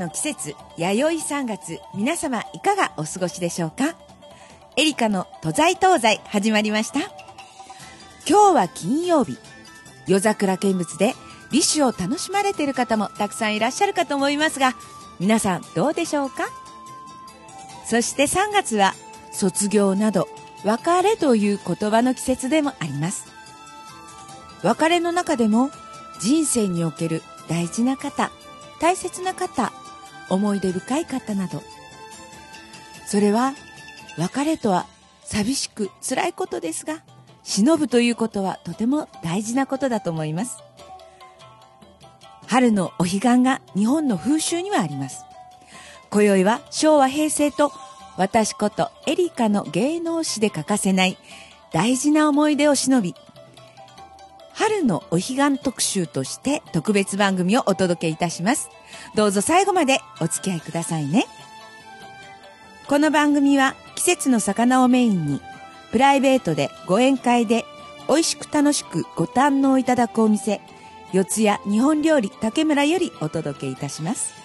の季節、弥生3月、皆様いかがお過ごしでしょうか？エリカの都在東西始まりました。今日は金曜日。夜桜見物で美酒を楽しまれている方もたくさんいらっしゃるかと思いますが、皆さんどうでしょうか？そして3月は卒業など別れという言葉の季節でもあります。別れの中でも人生における大事な方、大切な方、思い出深い方など、それは別れとは寂しく辛いことですが、忍ぶということはとても大事なことだと思います。春のお彼岸が日本の風習にはあります。今宵は昭和平成と私ことエリカの芸能史で欠かせない大事な思い出を忍び、春のお彼岸特集として特別番組をお届けいたします。どうぞ最後までお付き合いくださいね。この番組は季節の魚をメインに、プライベートでご宴会で美味しく楽しくご堪能いただくお店、四谷日本料理竹村よりお届けいたします。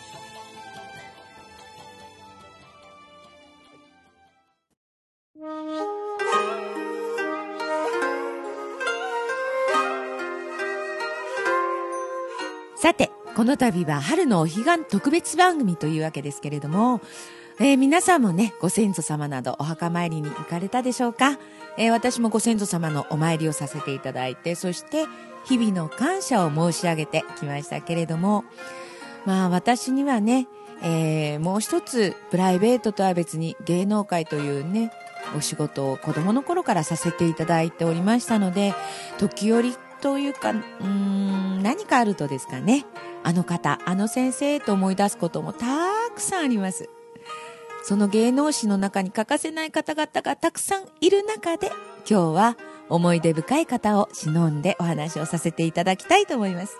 この度は春のお彼岸特別番組というわけですけれども、えー、皆さんもね、ご先祖様などお墓参りに行かれたでしょうか、えー、私もご先祖様のお参りをさせていただいて、そして日々の感謝を申し上げてきましたけれども、まあ私にはね、えー、もう一つプライベートとは別に芸能界というね、お仕事を子供の頃からさせていただいておりましたので、時折というか、うーん、何かあるとですかね、あの方、あの先生と思い出すこともたくさんあります。その芸能史の中に欠かせない方々がたくさんいる中で、今日は思い出深い方を忍んでお話をさせていただきたいと思います。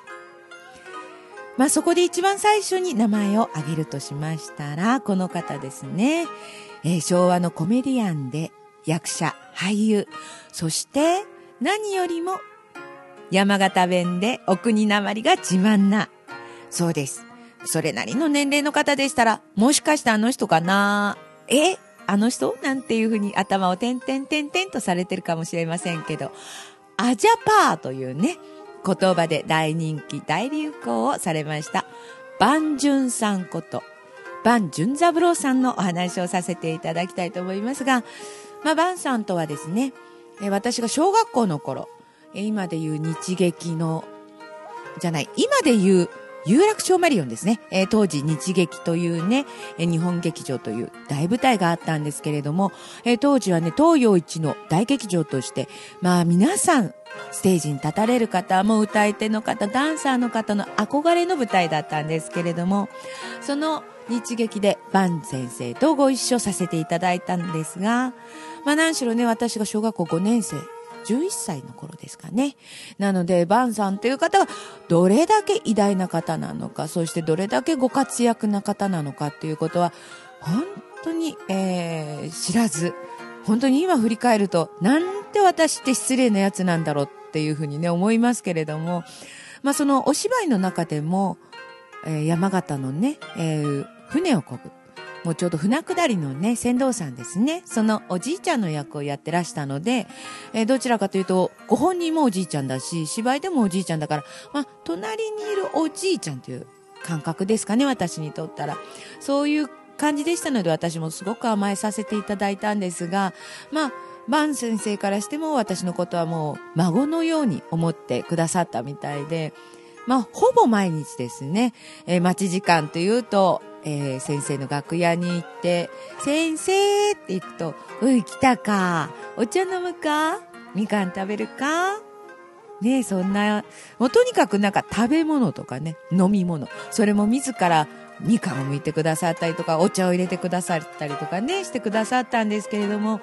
まあそこで一番最初に名前を挙げるとしましたら、この方ですね。えー、昭和のコメディアンで役者、俳優、そして何よりも山形弁でお国なまりが自慢な。そうです。それなりの年齢の方でしたら、もしかしてあの人かな？え？あの人？なんていうふうに頭を点々点々とされてるかもしれませんけど、アジャパーというね、言葉で大人気、大流行をされました。バンジュンさんこと、バンジュンザブローさんのお話をさせていただきたいと思いますが、まあ、バンさんとはですね、私が小学校の頃、今でいう日劇の、じゃない、今でいう有楽町マリオンですね。えー、当時日劇というね、えー、日本劇場という大舞台があったんですけれども、えー、当時はね、東洋一の大劇場として、まあ皆さん、ステージに立たれる方も歌い手の方、ダンサーの方の憧れの舞台だったんですけれども、その日劇でバン先生とご一緒させていただいたんですが、まあ何しろね、私が小学校5年生11歳の頃ですかね。なので、バンさんという方がどれだけ偉大な方なのか、そしてどれだけご活躍な方なのかっていうことは、本当に、えー、知らず、本当に今振り返ると、なんて私って失礼なやつなんだろうっていうふうにね、思いますけれども、まあそのお芝居の中でも、えー、山形のね、えー、船を漕ぐ。もうちょうど船下りのね、船頭さんですね。そのおじいちゃんの役をやってらしたので、えー、どちらかというと、ご本人もおじいちゃんだし、芝居でもおじいちゃんだから、まあ、隣にいるおじいちゃんという感覚ですかね、私にとったら。そういう感じでしたので、私もすごく甘えさせていただいたんですが、まあ、バン先生からしても私のことはもう孫のように思ってくださったみたいで、まあ、ほぼ毎日ですね、えー、待ち時間というと、えー、先生の楽屋に行って、先生って行くと、うい、来たか。お茶飲むか？みかん食べるか？ねそんな、もうとにかくなんか食べ物とかね、飲み物。それも自らみかんを剥いてくださったりとか、お茶を入れてくださったりとかね、してくださったんですけれども、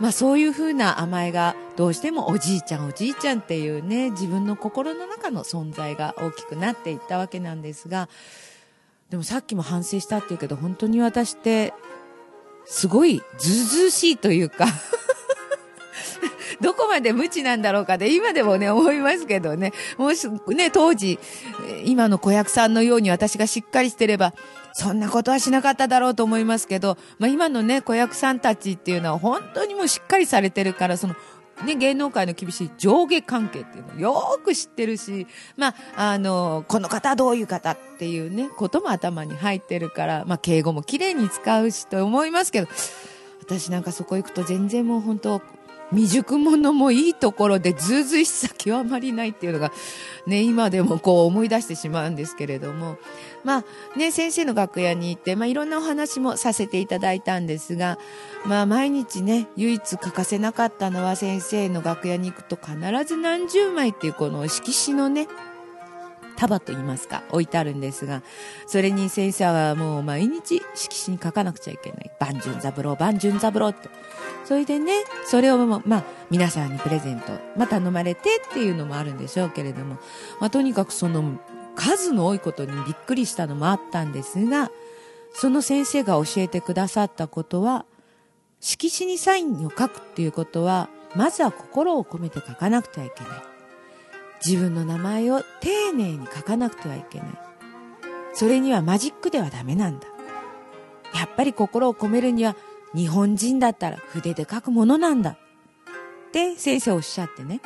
まあそういう風な甘えがどうしてもおじいちゃんおじいちゃんっていうね、自分の心の中の存在が大きくなっていったわけなんですが、でもさっきも反省したって言うけど、本当に私って、すごいずうずうしいというか どこまで無知なんだろうかで、今でもね、思いますけどね。もし、ね、当時、今の子役さんのように私がしっかりしてれば、そんなことはしなかっただろうと思いますけど、まあ今のね、子役さんたちっていうのは本当にもうしっかりされてるから、その、ね、芸能界の厳しい上下関係っていうのをよく知ってるし、まあ、あの、この方どういう方っていうね、ことも頭に入ってるから、まあ、敬語も綺麗に使うしと思いますけど、私なんかそこ行くと全然もう本当、未熟者もいいところでずうずいしさ極まりないっていうのが、ね、今でもこう思い出してしまうんですけれども、まあね、先生の楽屋に行って、まあいろんなお話もさせていただいたんですが、まあ毎日ね、唯一欠かせなかったのは先生の楽屋に行くと必ず何十枚っていうこの色紙のね、束と言いますか、置いてあるんですが、それに先生はもう毎日色紙に書かなくちゃいけない。万順三郎、万順三郎って。それでね、それをまあ、皆さんにプレゼント、まあ、頼まれてっていうのもあるんでしょうけれども、まあ、とにかくその数の多いことにびっくりしたのもあったんですが、その先生が教えてくださったことは、色紙にサインを書くっていうことは、まずは心を込めて書かなくてはいけない。自分の名前を丁寧に書かなくてはいけない。それにはマジックではダメなんだ。やっぱり心を込めるには日本人だったら筆で書くものなんだ。って先生おっしゃってね。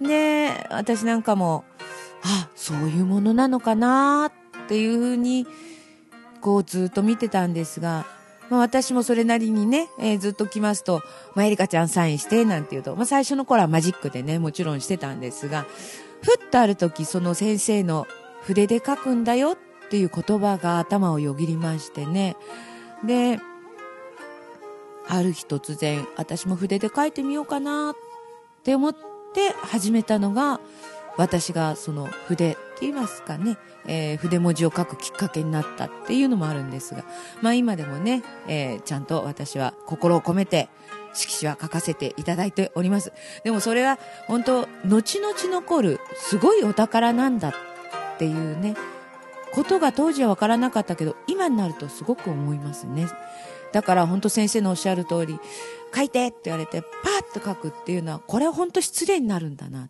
で、私なんかも、あ、そういうものなのかなっていうふうに、こうずっと見てたんですが、まあ、私もそれなりにね、えー、ずっと来ますと、まあ、エリカちゃんサインして、なんて言うと、まあ、最初の頃はマジックでね、もちろんしてたんですが、ふっとある時、その先生の筆で書くんだよっていう言葉が頭をよぎりましてね。で、ある日突然、私も筆で書いてみようかなって思って始めたのが、私がその筆って言いますかね、えー、筆文字を書くきっかけになったっていうのもあるんですが、まあ今でもね、えー、ちゃんと私は心を込めて色紙は書かせていただいております。でもそれは本当、後々残るすごいお宝なんだっていうね、ことが当時は分からなかったけど、今になるとすごく思いますね。だから本当先生のおっしゃる通り、書いてって言われて、パーッと書くっていうのは、これは本当失礼になるんだな。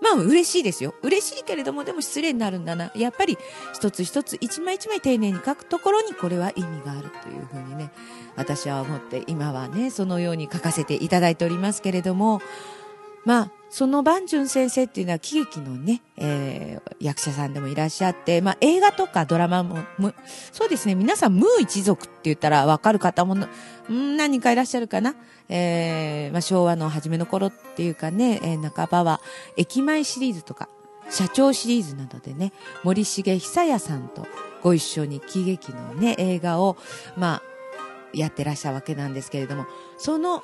まあ嬉しいですよ。嬉しいけれども、でも失礼になるんだな。やっぱり一つ一つ一枚一枚丁寧に書くところにこれは意味があるというふうにね、私は思って今はね、そのように書かせていただいておりますけれども、まあ、その万順先生っていうのは喜劇のね、えー、役者さんでもいらっしゃって、まあ映画とかドラマも、そうですね、皆さんムー一族って言ったらわかる方も、ん何人かいらっしゃるかな。えー、まあ昭和の初めの頃っていうかね、えー、半ばは駅前シリーズとか、社長シリーズなどでね、森重久彌さんとご一緒に喜劇のね、映画を、まあ、やってらっしゃるわけなんですけれども、その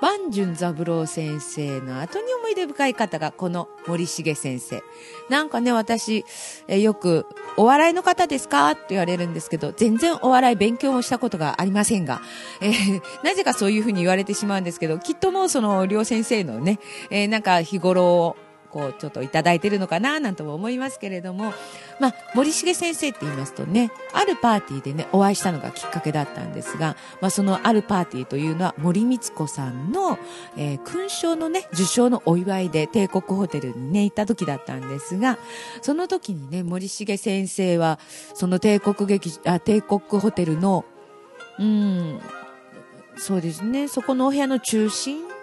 万順三郎先生の後に思い出深い方がこの森重先生。なんかね、私、えよく、お笑いの方ですか？って言われるんですけど、全然お笑い勉強もしたことがありませんが、えー、なぜかそういうふうに言われてしまうんですけど、きっともうその、両先生のね、えー、なんか日頃こう、ちょっといただいてるのかな、なんとも思いますけれども、まあ、森重先生って言いますとね、あるパーティーでね、お会いしたのがきっかけだったんですが、まあ、そのあるパーティーというのは、森光子さんの、えー、勲章のね、受賞のお祝いで帝国ホテルにね、行った時だったんですが、その時にね、森重先生は、その帝国劇、あ、帝国ホテルの、うん、そうですね、そこのお部屋の中心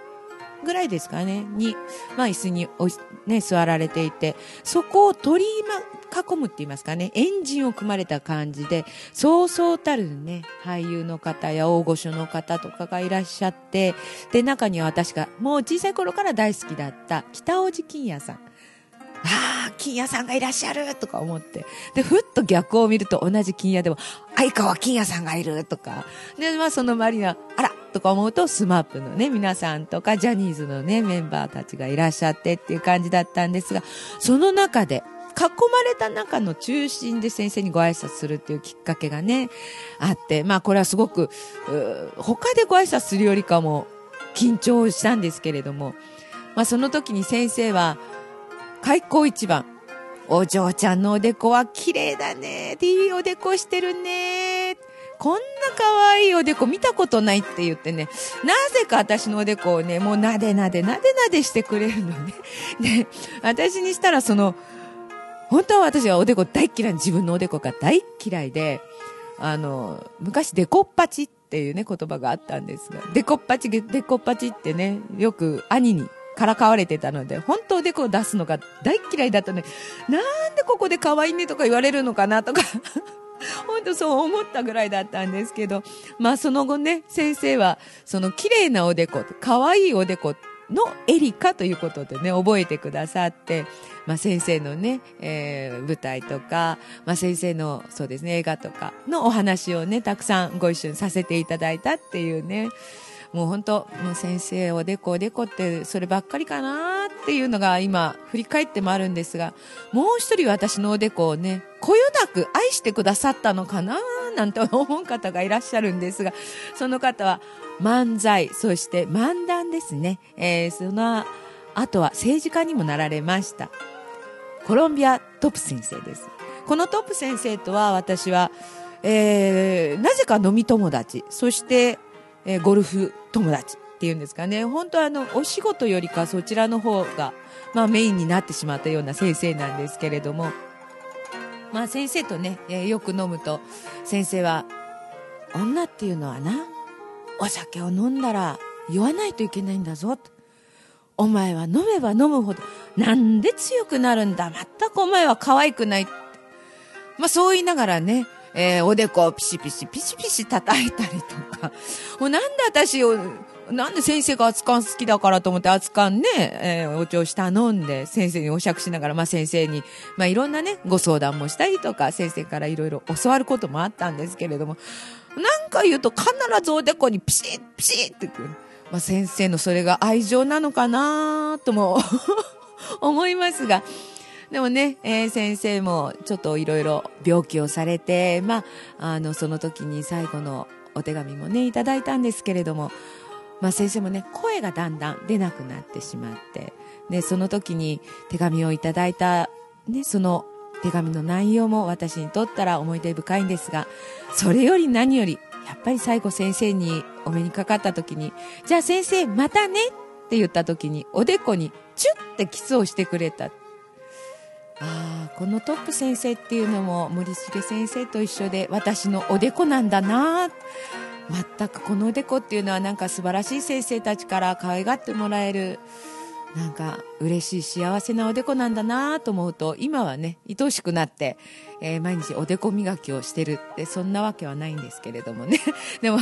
ぐらいですかね、に、まあ椅子におね、座られていて、そこを取り囲むって言いますかね、エンジンを組まれた感じで、そうそうたるね、俳優の方や大御所の方とかがいらっしゃって、で、中には私がもう小さい頃から大好きだった北大路金也さん。ああ、金也さんがいらっしゃるとか思って。で、ふっと逆を見ると同じ金也でも、相川金也さんがいるとか。で、まあその周りには、あらとか思うと、スマップのね、皆さんとか、ジャニーズのね、メンバーたちがいらっしゃってっていう感じだったんですが、その中で、囲まれた中の中心で先生にご挨拶するっていうきっかけがね、あって、まあこれはすごく、他でご挨拶するよりかも緊張したんですけれども、まあその時に先生は、開口一番。お嬢ちゃんのおでこは綺麗だね。いいおでこしてるね。こんな可愛いおでこ見たことないって言ってね、なぜか私のおでこをね、もうなでなでなでなでしてくれるのね。で、私にしたらその、本当は私はおでこ大嫌い、自分のおでこが大嫌いで、あの、昔デコッパチっていうね、言葉があったんですが、デコッパチ、デコッパチってね、よく兄にからかわれてたので、本当おでこを出すのが大嫌いだったのに、なんでここで可愛いねとか言われるのかなとか 本当そう思ったぐらいだったんですけど、まあその後ね、先生は、その綺麗なおでこ、可愛いおでこのエリカということでね、覚えてくださって、まあ先生のね、えー、舞台とか、まあ先生の、そうですね、映画とかのお話をね、たくさんご一緒にさせていただいたっていうね、もう本当、もう先生おでこおでこってそればっかりかなっていうのが今振り返ってもあるんですが、もう一人私のおでこをね、こよなく愛してくださったのかななんて思う方がいらっしゃるんですが、その方は漫才、そして漫談ですね。えー、その後は政治家にもなられました。コロンビアトップ先生です。このトップ先生とは私は、えー、なぜか飲み友達、そしてえー、ゴルフ友達っていうんですかね。本当あの、お仕事よりかそちらの方が、まあメインになってしまったような先生なんですけれども、まあ先生とね、えー、よく飲むと、先生は、女っていうのはな、お酒を飲んだら酔わないといけないんだぞと。お前は飲めば飲むほど、なんで強くなるんだ？全くお前は可愛くない。まあそう言いながらね、えー、おでこをピシピシピシピシ叩いたりとか、もうなんで私を、なんで先生が熱燗好きだからと思って熱燗ね、えー、お茶をした飲んで、先生にお酌しながら、まあ先生に、まあいろんなね、ご相談もしたりとか、先生からいろいろ教わることもあったんですけれども、なんか言うと必ずおでこにピシッピシッってくる。まあ先生のそれが愛情なのかなとも 思いますが、でもね、えー、先生もちょっといろいろ病気をされて、まあ、あの、その時に最後のお手紙もね、いただいたんですけれども、まあ先生もね、声がだんだん出なくなってしまって、で、その時に手紙をいただいた、ね、その手紙の内容も私にとったら思い出深いんですが、それより何より、やっぱり最後先生にお目にかかった時に、じゃあ先生またねって言った時に、おでこにチュッてキスをしてくれた。ああこのトップ先生っていうのも森重先生と一緒で私のおでこなんだな全くこのおでこっていうのはなんか素晴らしい先生たちから可愛がってもらえるなんか嬉しい幸せなおでこなんだなと思うと今はね愛おしくなって、えー、毎日おでこ磨きをしてるってそんなわけはないんですけれどもね。でも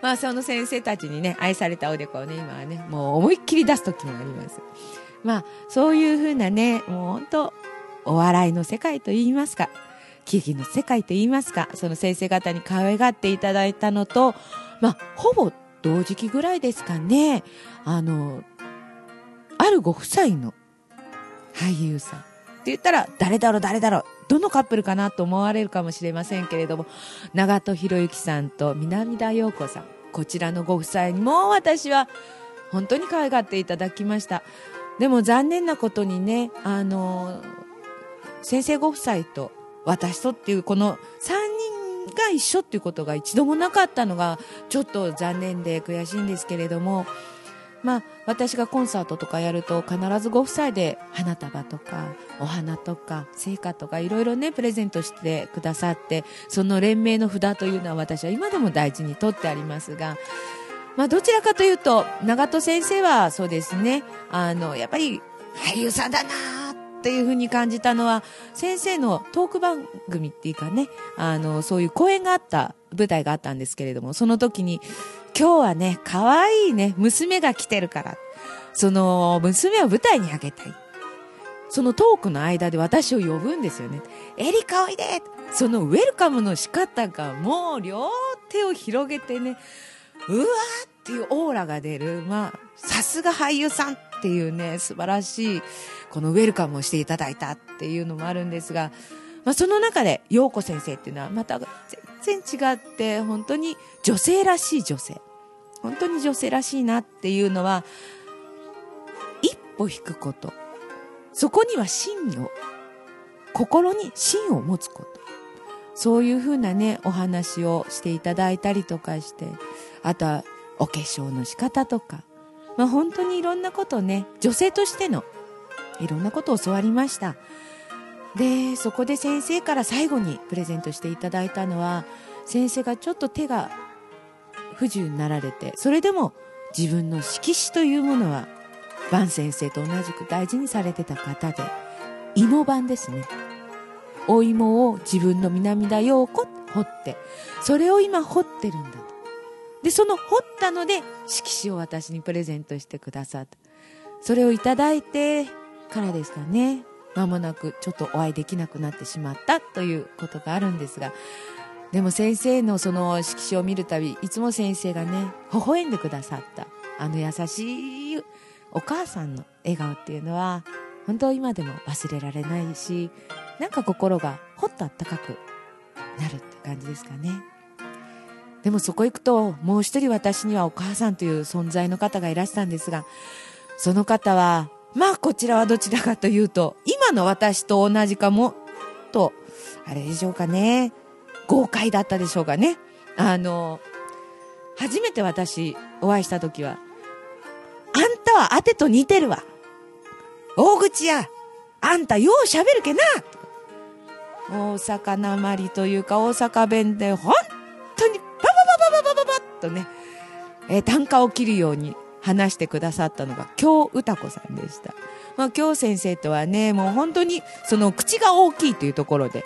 まあその先生たちにね愛されたおでこをね今はねもう思いっきり出す時もあります。まあそういうふうなねもう本当お笑いの世界といいますか、喜劇の世界といいますか、その先生方に可愛がっていただいたのと、まあ、ほぼ同時期ぐらいですかね、あの、あるご夫妻の俳優さん。って言ったら、誰だろう、誰だろう、どのカップルかなと思われるかもしれませんけれども、長門博之さんと南田陽子さん、こちらのご夫妻にも私は本当に可愛がっていただきました。でも残念なことにね、あの、先生ご夫妻と私とっていうこの3人が一緒っていうことが一度もなかったのがちょっと残念で悔しいんですけれども、まあ、私がコンサートとかやると必ずご夫妻で花束とかお花とか聖火とかいろいろねプレゼントしてくださってその連名の札というのは私は今でも大事に取ってありますが、まあ、どちらかというと長門先生はそうですねあのやっぱり俳優さんだなっていうふうに感じたのは、先生のトーク番組っていうかね、あの、そういう公演があった舞台があったんですけれども、その時に、今日はね、可愛いね、娘が来てるから、その、娘を舞台にあげたい。そのトークの間で私を呼ぶんですよね。エリカおいでそのウェルカムの仕方がもう両手を広げてね、うわーっていうオーラが出る。まあ、さすが俳優さんっていうね、素晴らしいこのウェルカムをしていただいたっていうのもあるんですが、まあ、その中で陽子先生っていうのはまた全然違って本当に女性らしい女性。本当に女性らしいなっていうのは一歩引くこと。そこには芯を心に芯を持つこと。そういうふうなね、お話をしていただいたりとかして、あとはお化粧の仕方とか、まあ本当にいろんなことをね、女性としてのいろんなことを教わりました。で、そこで先生から最後にプレゼントしていただいたのは、先生がちょっと手が不自由になられて、それでも自分の色紙というものは、万先生と同じく大事にされてた方で、芋版ですね。お芋を自分の南田陽子掘って、それを今掘ってるんだ。で、その掘ったので、色紙を私にプレゼントしてくださった。それをいただいてからですかね。間もなくちょっとお会いできなくなってしまったということがあるんですが、でも先生のその色紙を見るたび、いつも先生がね、微笑んでくださった、あの優しいお母さんの笑顔っていうのは、本当今でも忘れられないし、なんか心がほっとあったかくなるって感じですかね。でもそこ行くと、もう一人私にはお母さんという存在の方がいらしたんですが、その方は、まあこちらはどちらかというと、今の私と同じかも、と、あれでしょうかね。豪快だったでしょうかね。あの、初めて私お会いした時は、あんたはあてと似てるわ。大口や、あんたよう喋るけな。大阪なまりというか大阪弁で本当にとね、えー、単価を切るように話してくださったのが京歌子さんでした。まあ、京先生とはね、もう本当にその口が大きいというところで、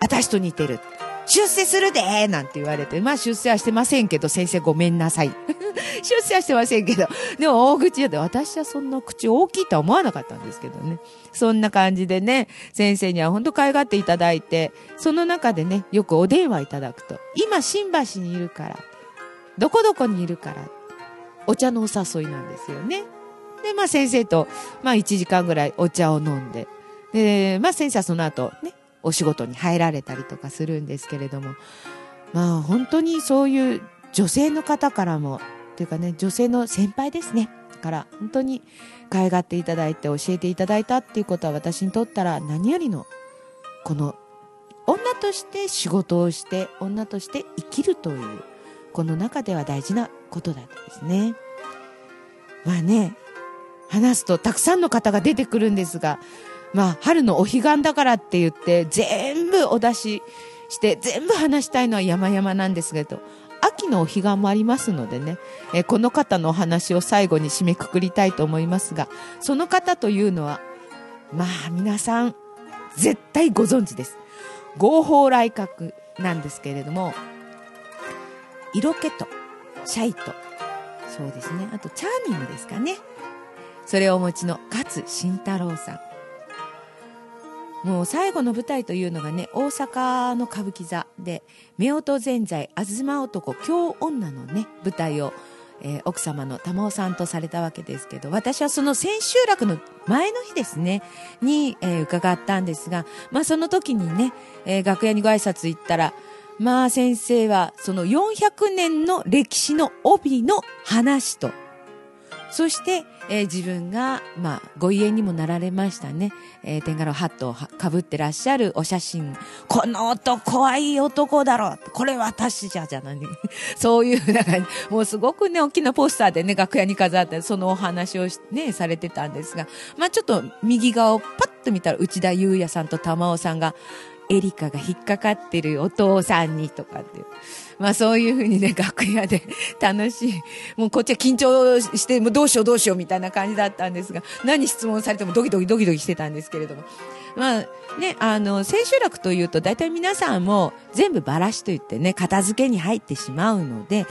私と似てる。出世するでなんて言われて、まあ出世はしてませんけど、先生ごめんなさい。出世はしてませんけど、でも大口で、私はそんな口大きいとは思わなかったんですけどね。そんな感じでね、先生には本当可愛がっていただいて、その中でね、よくお電話いただくと、今新橋にいるから、どこどこにいるから、お茶のお誘いなんですよね。で、まあ先生と、まあ1時間ぐらいお茶を飲んで、で、まあ先生はその後ね、お仕事に入られたりとかするんですけれども、まあ本当にそういう女性の方からも、というかね、女性の先輩ですね。から本当に可愛がっていただいて教えていただいたっていうことは私にとったら何よりのこの女として仕事をして女として生きるというこの中では大事なことだったですね。まあね、話すとたくさんの方が出てくるんですが、まあ、春のお彼岸だからって言って、全部お出しして、全部話したいのは山々なんですけど、秋のお彼岸もありますのでね、えこの方のお話を最後に締めくくりたいと思いますが、その方というのは、まあ皆さん、絶対ご存知です。合法来閣なんですけれども、色気と、シャイと、そうですね、あとチャーミングですかね。それをお持ちの勝慎太郎さん。もう最後の舞台というのがね、大阪の歌舞伎座で、夫婦ぜんざい、東男、京女のね、舞台を、えー、奥様の玉尾さんとされたわけですけど、私はその千秋楽の前の日ですね、に、えー、伺ったんですが、まあその時にね、えー、楽屋にご挨拶行ったら、まあ先生はその400年の歴史の帯の話と、そして、えー、自分が、まあ、ご家にもなられましたね。えー、天柄ハットをかぶってらっしゃるお写真。この男はいい男だろこれ私じゃ、じゃない。そういう、なんか、もうすごくね、大きなポスターでね、楽屋に飾って、そのお話をね、されてたんですが、まあちょっと右側をパッと見たら、内田祐也さんと玉尾さんが、エリカが引っかかってるお父さんにとかって。まあそういうふうにね、楽屋で楽しい。もうこっちは緊張して、もうどうしようどうしようみたいな感じだったんですが、何質問されてもドキドキドキドキしてたんですけれども。まあね、あの、千秋楽というと大体皆さんも全部バラシと言ってね、片付けに入ってしまうので、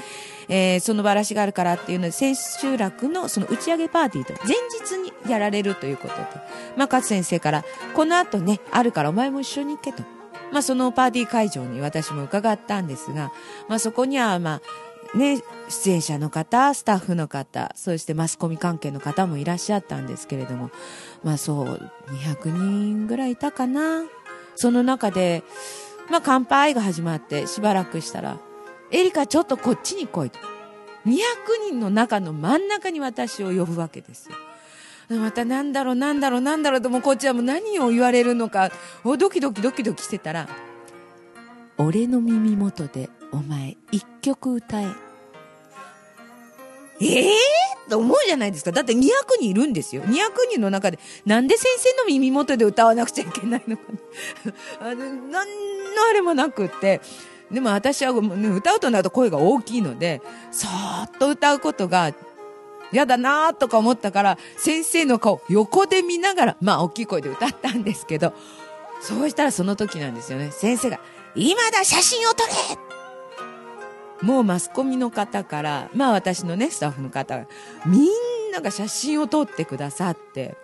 えー、そのバラシがあるからっていうので、千秋楽のその打ち上げパーティーと前日にやられるということで、まあ、勝先生から、この後ね、あるからお前も一緒に行けと。まあ、そのパーティー会場に私も伺ったんですが、まあ、そこには、まあ、ね、出演者の方、スタッフの方、そしてマスコミ関係の方もいらっしゃったんですけれども、まあそう、200人ぐらいいたかな。その中で、まあ乾杯が始まってしばらくしたら、エリカちょっとこっちに来いと。200人の中の真ん中に私を呼ぶわけですよ。またなんだろうなんだろうなんだろうともうこっちはもう何を言われるのか、ドキドキドキドキしてたら、俺の耳元でお前一曲歌え。ええー、と思うじゃないですか。だって200人いるんですよ。200人の中で、なんで先生の耳元で歌わなくちゃいけないのかな。あの、なんのあれもなくって。でも私は、歌うとなると声が大きいので、そーっと歌うことが嫌だなーとか思ったから、先生の顔横で見ながら、まあ大きい声で歌ったんですけど、そうしたらその時なんですよね。先生が、今だ写真を撮れもうマスコミの方から、まあ私のね、スタッフの方、みんなが写真を撮ってくださって、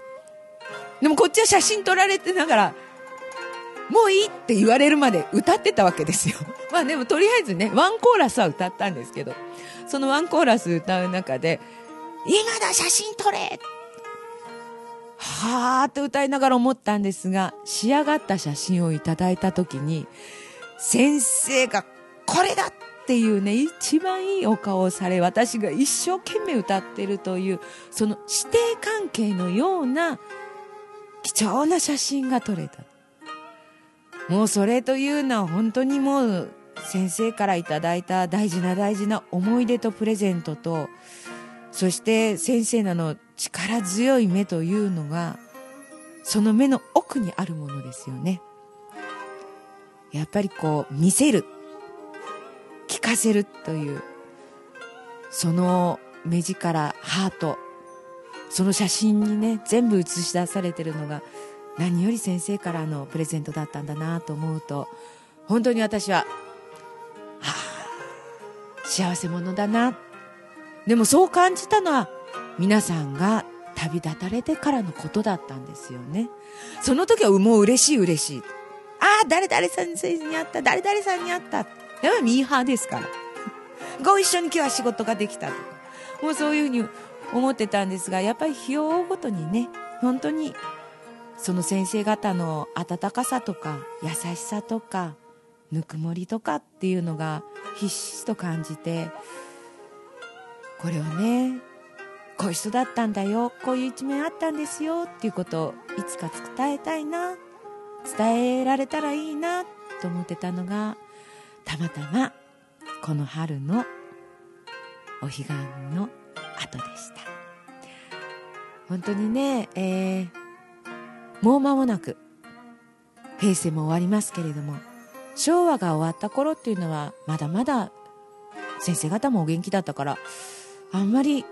でもこっちは写真撮られてながら、もういいって言われるまで歌ってたわけですよ。まあでもとりあえずね、ワンコーラスは歌ったんですけど、そのワンコーラス歌う中で、今だ写真撮れはーって歌いながら思ったんですが、仕上がった写真をいただいた時に、先生がこれだっていうね、一番いいお顔をされ、私が一生懸命歌ってるという、その師弟関係のような貴重な写真が撮れた。もうそれというのは本当にもう先生からいただいた大事な大事な思い出とプレゼントと、そして先生なの力強い目というのが、その目の奥にあるものですよね。やっぱりこう見せる、聞かせるという、その目力、ハート、その写真にね、全部映し出されてるのが、何より先生からのプレゼントだったんだなと思うと、本当に私は、はあ、幸せ者だな。でもそう感じたのは、皆さんが旅立たれてからのことだったんですよね。その時はもう嬉しい嬉しい。ああ、誰々さんに会った、誰々さんに会った。やっぱりミーハーですから。ご一緒に今日は仕事ができたとか。もうそういうふうに思ってたんですが、やっぱり日を追うごとにね、本当にその先生方の温かさとか優しさとかぬくもりとかっていうのがひっしと感じてこれをねこういう人だったんだよこういう一面あったんですよっていうことをいつか伝えたいな伝えられたらいいなと思ってたのがたまたまこの春のお彼岸の後でした。本当にね、えー、もう間もなく平成も終わりますけれども昭和が終わった頃っていうのはまだまだ先生方もお元気だったからあんまり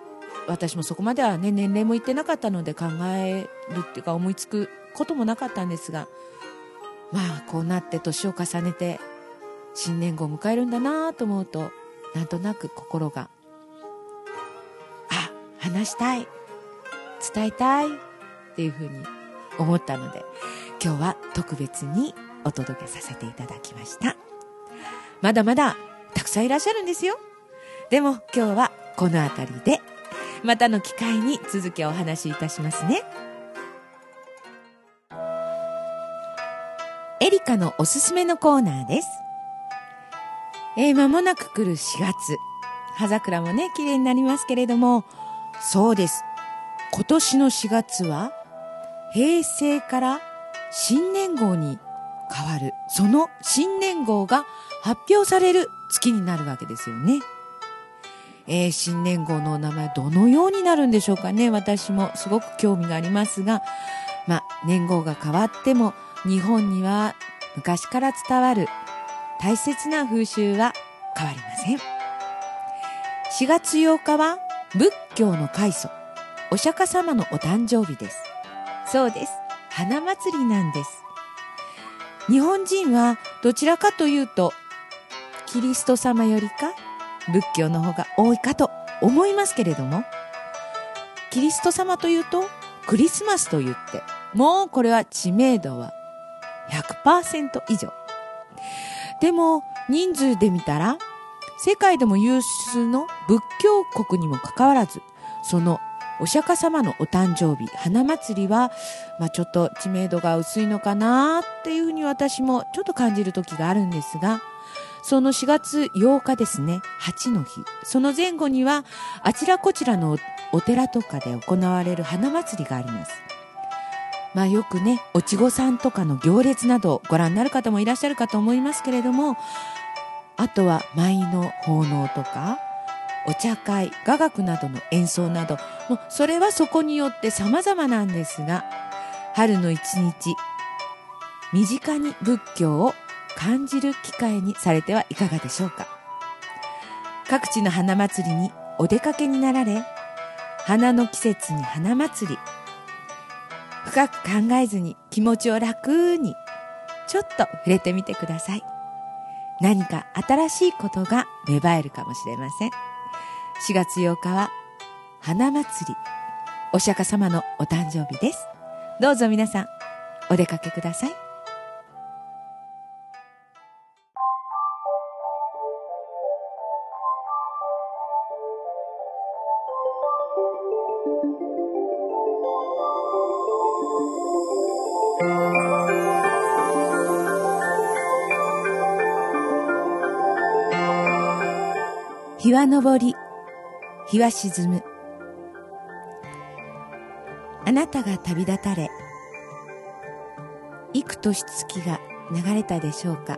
私もそこまではね年齢もいってなかったので考えるっていうか思いつくこともなかったんですがまあこうなって年を重ねて新年号を迎えるんだなと思うとなんとなく心があ話したい伝えたいっていうふうに思ったので今日は特別にお届けさせていただきました。まだまだたくさんいらっしゃるんですよ。でも今日はこの辺りでまたの機会に続きお話しいたしますね。エリカのおすすめのコーナーです。えー、間もなく来る4月。葉桜もね綺麗になりますけれども。そうです。今年の4月は平成から新年号に変わる、その新年号が発表される月になるわけですよね。えー、新年号のお名前どのようになるんでしょうかね。私もすごく興味がありますが、まあ、年号が変わっても日本には昔から伝わる大切な風習は変わりません。4月8日は仏教の開祖、お釈迦様のお誕生日です。そうです。花祭りなんです。日本人はどちらかというと、キリスト様よりか仏教の方が多いかと思いますけれども、キリスト様というとクリスマスと言って、もうこれは知名度は100%以上。でも人数で見たら、世界でも有数の仏教国にもかかわらず、そのお釈迦様のお誕生日、花祭りは、まあ、ちょっと知名度が薄いのかなっていうふうに私もちょっと感じる時があるんですが、その4月8日ですね、8の日。その前後には、あちらこちらのお寺とかで行われる花祭りがあります。まあよくね、おちごさんとかの行列などご覧になる方もいらっしゃるかと思いますけれども、あとは舞の奉納とか、お茶会、雅楽などの演奏など、もうそれはそこによって様々なんですが、春の一日、身近に仏教を感じる機会にされてはいかがでしょうか。各地の花祭りにお出かけになられ、花の季節に花祭り、深く考えずに気持ちを楽にちょっと触れてみてください。何か新しいことが芽生えるかもしれません。4月8日は花祭り、お釈迦様のお誕生日です。どうぞ皆さん、お出かけください。日は昇り、日は沈む。あなたが旅立たれ、幾年月が流れたでしょうか。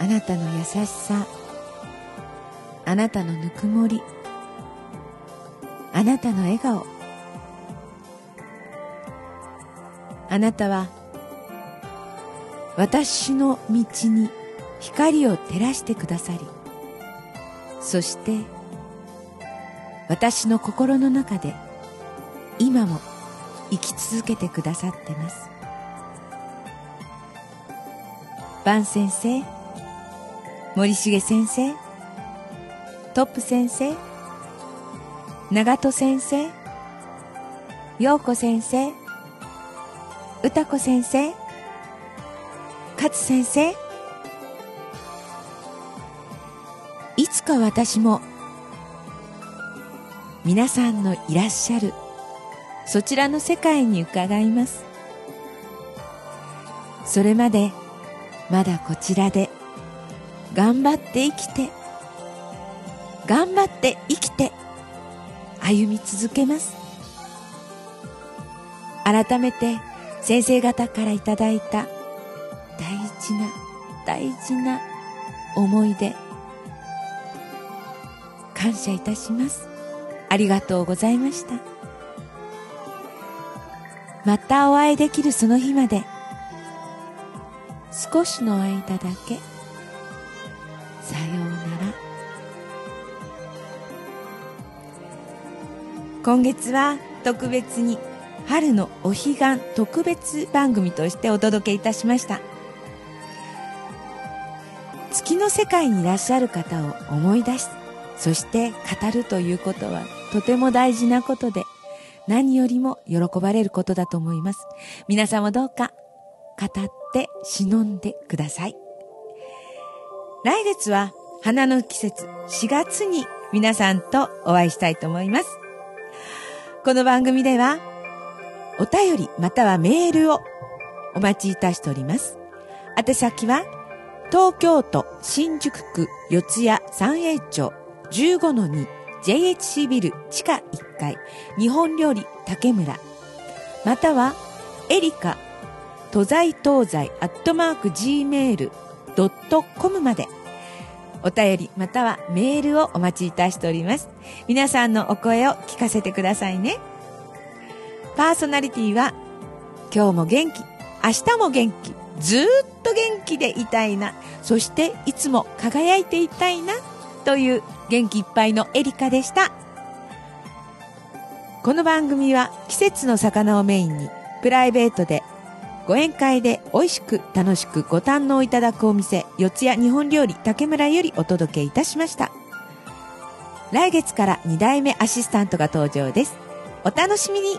あなたの優しさ、あなたのぬくもり、あなたの笑顔、あなたは私の道に光を照らしてくださりそして私の心の中で今も生き続けてくださってます。万先生森重先生トップ先生長門先生陽子先生歌子先生勝先生つか私も皆さんのいらっしゃるそちらの世界に伺います。それまでまだこちらで頑張って生きて頑張って生きて歩み続けます。改めて先生方からいただいた大事な大事な思い出感謝いたします。ありがとうございました。またお会いできるその日まで少しの間だけさようなら。今月は特別に春のお彼岸特別番組としてお届けいたしました。月の世界にいらっしゃる方を思い出してそして語るということはとても大事なことで、何よりも喜ばれることだと思います。皆さんもどうか語って忍んでください。来月は花の季節4月に皆さんとお会いしたいと思います。この番組ではお便りまたはメールをお待ちいたしております。宛先は東京都新宿区四谷三栄町15-2 JHC ビル地下1階日本料理竹村またはエリカ都在東西アットマーク gmail.com までお便りまたはメールをお待ちいたしております。皆さんのお声を聞かせてくださいね。パーソナリティは今日も元気、明日も元気、ずっと元気でいたいな、そしていつも輝いていたいなという元気いっぱいのエリカでした。この番組は季節の魚をメインにプライベートでご宴会で美味しく楽しくご堪能いただくお店四谷日本料理竹村よりお届けいたしました。来月から2代目アシスタントが登場です。お楽しみに